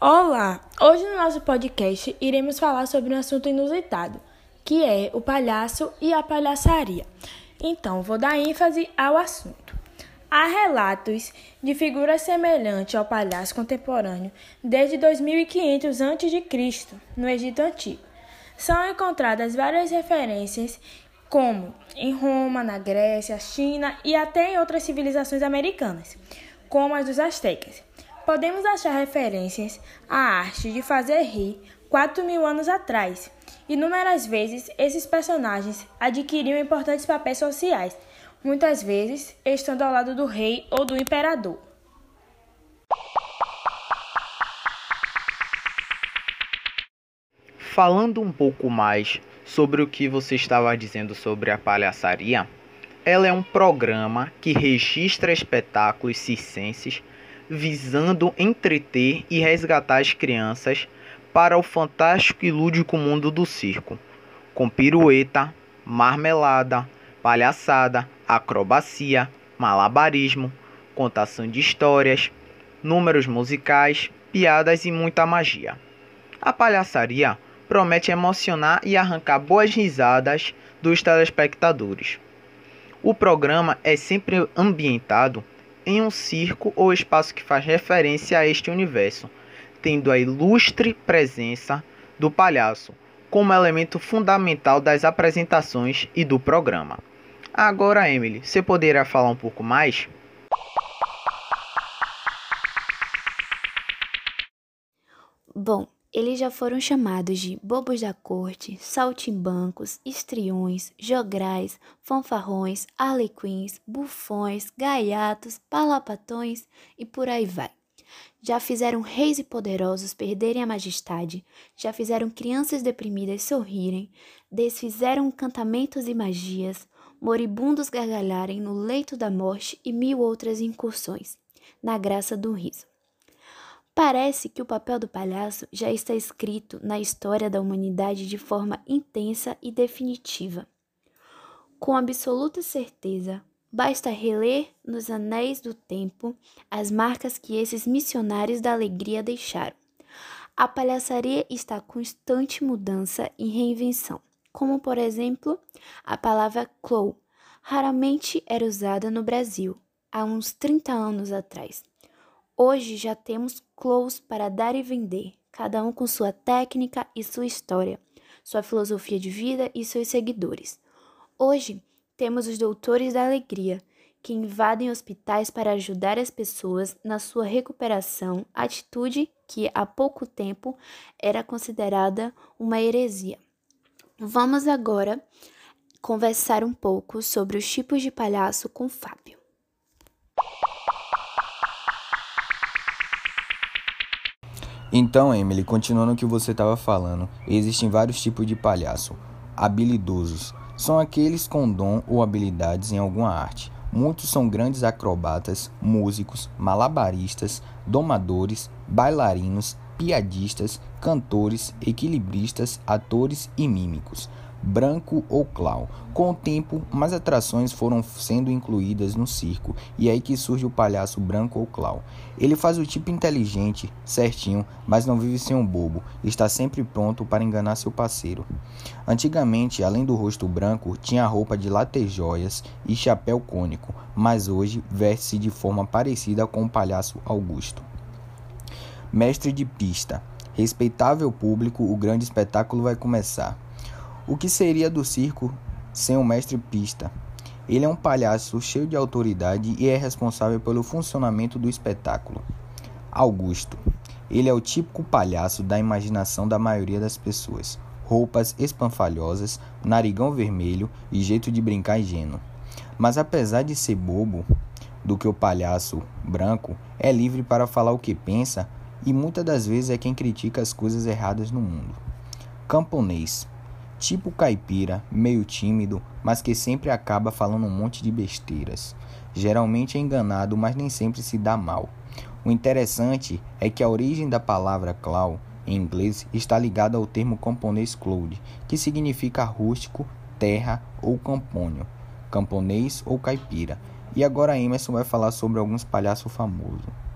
Olá! Hoje no nosso podcast iremos falar sobre um assunto inusitado, que é o palhaço e a palhaçaria. Então, vou dar ênfase ao assunto. Há relatos de figuras semelhantes ao palhaço contemporâneo desde 2500 a.C., no Egito Antigo. São encontradas várias referências, como em Roma, na Grécia, China e até em outras civilizações americanas, como as dos astecas. Podemos achar referências à arte de fazer rir 4 mil anos atrás. Inúmeras vezes, esses personagens adquiriam importantes papéis sociais, muitas vezes estando ao lado do rei ou do imperador. Falando um pouco mais sobre o que você estava dizendo sobre a palhaçaria, ela é um programa que registra espetáculos circenses visando entreter e resgatar as crianças para o fantástico e lúdico mundo do circo, com pirueta, marmelada, palhaçada, acrobacia, malabarismo, contação de histórias, números musicais, piadas e muita magia. A palhaçaria promete emocionar e arrancar boas risadas dos telespectadores. O programa é sempre ambientado em um circo ou espaço que faz referência a este universo, tendo a ilustre presença do palhaço como elemento fundamental das apresentações e do programa. Agora, Emily, você poderia falar um pouco mais? Bom, eles já foram chamados de bobos da corte, saltimbancos, estriões, jograis, fanfarrões, arlequins, bufões, gaiatos, palapatões e por aí vai. Já fizeram reis e poderosos perderem a majestade, já fizeram crianças deprimidas sorrirem, desfizeram cantamentos e magias, moribundos gargalharem no leito da morte e mil outras incursões, na graça do riso. Parece que o papel do palhaço já está escrito na história da humanidade de forma intensa e definitiva. Com absoluta certeza, basta reler nos anéis do tempo as marcas que esses missionários da alegria deixaram. A palhaçaria está em constante mudança e reinvenção, como por exemplo a palavra clown, raramente era usada no Brasil há uns 30 anos atrás. Hoje já temos close para dar e vender, cada um com sua técnica e sua história, sua filosofia de vida e seus seguidores. Hoje temos os doutores da alegria, que invadem hospitais para ajudar as pessoas na sua recuperação, atitude que há pouco tempo era considerada uma heresia. Vamos agora conversar um pouco sobre os tipos de palhaço com Fábio. Então, Emily, continuando o que você estava falando, existem vários tipos de palhaço. Habilidosos são aqueles com dom ou habilidades em alguma arte. Muitos são grandes acrobatas, músicos, malabaristas, domadores, bailarinos, piadistas, cantores, equilibristas, atores e mímicos branco ou clown. Com o tempo, mais atrações foram sendo incluídas no circo, e é aí que surge o palhaço branco ou clown. Ele faz o tipo inteligente, certinho, mas não vive sem um bobo, está sempre pronto para enganar seu parceiro. Antigamente, além do rosto branco, tinha roupa de latejóias e chapéu cônico, mas hoje veste-se de forma parecida com o palhaço Augusto. Mestre de pista. Respeitável público, o grande espetáculo vai começar. O que seria do circo sem o mestre pista? Ele é um palhaço cheio de autoridade e é responsável pelo funcionamento do espetáculo. Augusto. Ele é o típico palhaço da imaginação da maioria das pessoas. Roupas espanfalhosas, narigão vermelho e jeito de brincar ingênuo. Mas apesar de ser bobo do que o palhaço branco, é livre para falar o que pensa e muitas das vezes é quem critica as coisas erradas no mundo. Camponês tipo caipira, meio tímido, mas que sempre acaba falando um monte de besteiras. Geralmente é enganado, mas nem sempre se dá mal. O interessante é que a origem da palavra clown em inglês está ligada ao termo camponês cloud, que significa rústico, terra ou campônio, camponês ou caipira. E agora Emerson vai falar sobre alguns palhaços famosos.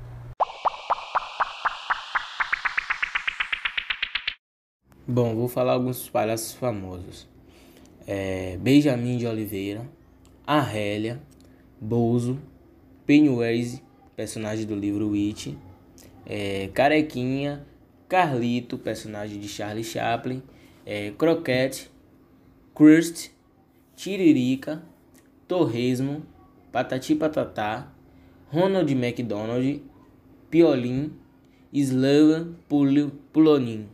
Bom, vou falar alguns palhaços famosos. É, Benjamin de Oliveira, Arrélia, Bozo, Pennywise, personagem do livro Witch, é, Carequinha, Carlito, personagem de Charlie Chaplin, é, Croquete, Crust, Tiririca, Torresmo, Patati Patatá, Ronald McDonald, Piolim, Slavan Pulonin.